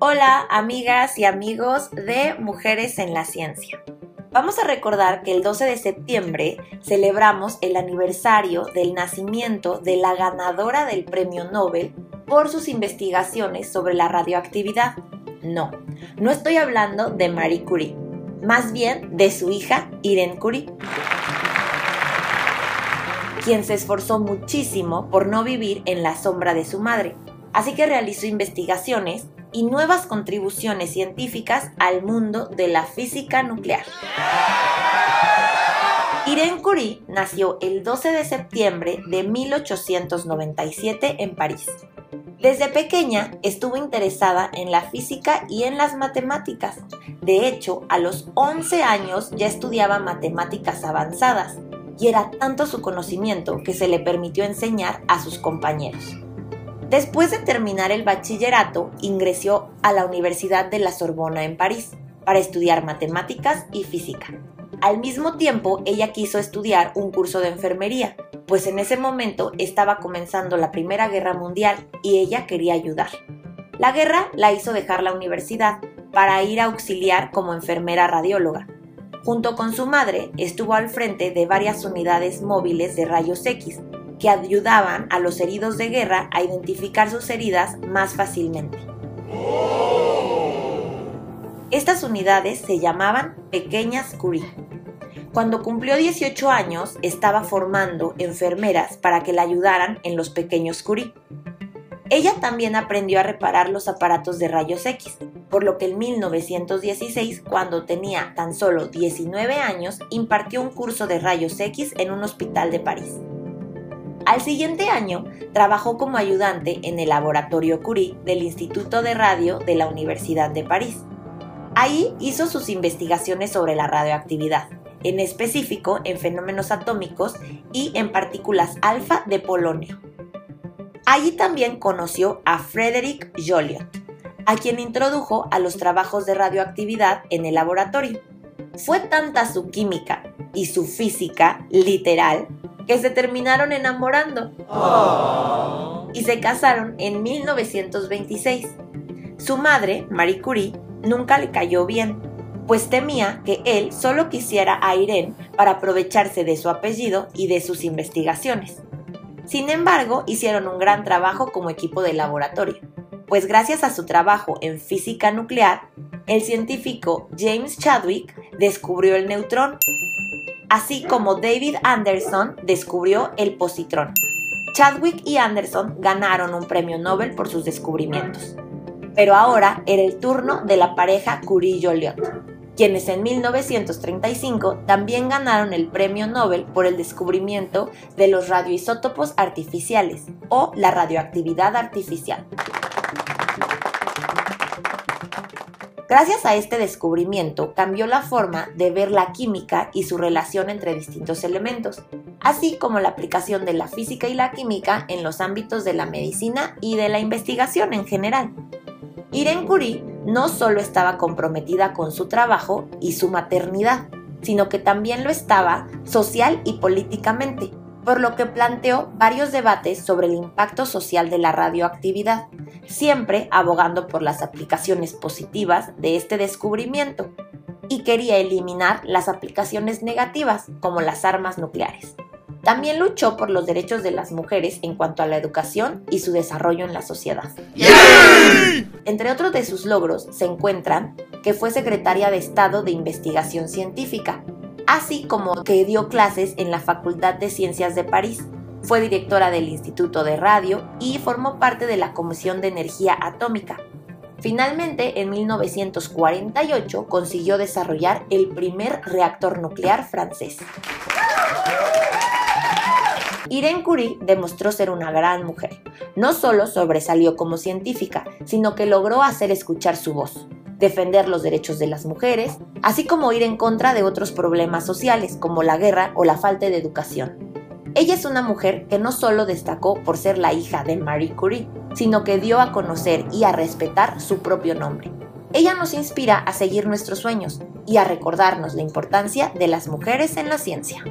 Hola amigas y amigos de Mujeres en la Ciencia. Vamos a recordar que el 12 de septiembre celebramos el aniversario del nacimiento de la ganadora del Premio Nobel por sus investigaciones sobre la radioactividad. No, no estoy hablando de Marie Curie, más bien de su hija Irene Curie, quien se esforzó muchísimo por no vivir en la sombra de su madre, así que realizó investigaciones y nuevas contribuciones científicas al mundo de la física nuclear. Irene Curie nació el 12 de septiembre de 1897 en París. Desde pequeña estuvo interesada en la física y en las matemáticas. De hecho, a los 11 años ya estudiaba matemáticas avanzadas y era tanto su conocimiento que se le permitió enseñar a sus compañeros. Después de terminar el bachillerato, ingresó a la Universidad de la Sorbona en París para estudiar matemáticas y física. Al mismo tiempo, ella quiso estudiar un curso de enfermería, pues en ese momento estaba comenzando la Primera Guerra Mundial y ella quería ayudar. La guerra la hizo dejar la universidad para ir a auxiliar como enfermera radióloga. Junto con su madre, estuvo al frente de varias unidades móviles de rayos X, que ayudaban a los heridos de guerra a identificar sus heridas más fácilmente. Estas unidades se llamaban Pequeñas Curie. Cuando cumplió 18 años, estaba formando enfermeras para que la ayudaran en los pequeños Curie. Ella también aprendió a reparar los aparatos de rayos X, por lo que en 1916, cuando tenía tan solo 19 años, impartió un curso de rayos X en un hospital de París. Al siguiente año, trabajó como ayudante en el laboratorio Curie del Instituto de Radio de la Universidad de París. Ahí hizo sus investigaciones sobre la radioactividad, en específico en fenómenos atómicos y en partículas alfa de polonio. Allí también conoció a Frederick Joliot, a quien introdujo a los trabajos de radioactividad en el laboratorio. Fue tanta su química y su física literal que se terminaron enamorando y se casaron en 1926. Su madre, Marie Curie, nunca le cayó bien, pues temía que él solo quisiera a Irene para aprovecharse de su apellido y de sus investigaciones. Sin embargo, hicieron un gran trabajo como equipo de laboratorio, pues gracias a su trabajo en física nuclear, el científico James Chadwick descubrió el neutrón así como David Anderson descubrió el positrón. Chadwick y Anderson ganaron un premio Nobel por sus descubrimientos. Pero ahora era el turno de la pareja Curie-Joliot, quienes en 1935 también ganaron el premio Nobel por el descubrimiento de los radioisótopos artificiales o la radioactividad artificial. Gracias a este descubrimiento cambió la forma de ver la química y su relación entre distintos elementos, así como la aplicación de la física y la química en los ámbitos de la medicina y de la investigación en general. Irene Curie no solo estaba comprometida con su trabajo y su maternidad, sino que también lo estaba social y políticamente, por lo que planteó varios debates sobre el impacto social de la radioactividad, siempre abogando por las aplicaciones positivas de este descubrimiento, y quería eliminar las aplicaciones negativas, como las armas nucleares. También luchó por los derechos de las mujeres en cuanto a la educación y su desarrollo en la sociedad. Entre otros de sus logros se encuentran que fue secretaria de Estado de Investigación Científica, así como que dio clases en la Facultad de Ciencias de París. Fue directora del Instituto de Radio y formó parte de la Comisión de Energía Atómica. Finalmente, en 1948 consiguió desarrollar el primer reactor nuclear francés. Irene Curie demostró ser una gran mujer. No solo sobresalió como científica, sino que logró hacer escuchar su voz defender los derechos de las mujeres, así como ir en contra de otros problemas sociales como la guerra o la falta de educación. Ella es una mujer que no solo destacó por ser la hija de Marie Curie, sino que dio a conocer y a respetar su propio nombre. Ella nos inspira a seguir nuestros sueños y a recordarnos la importancia de las mujeres en la ciencia.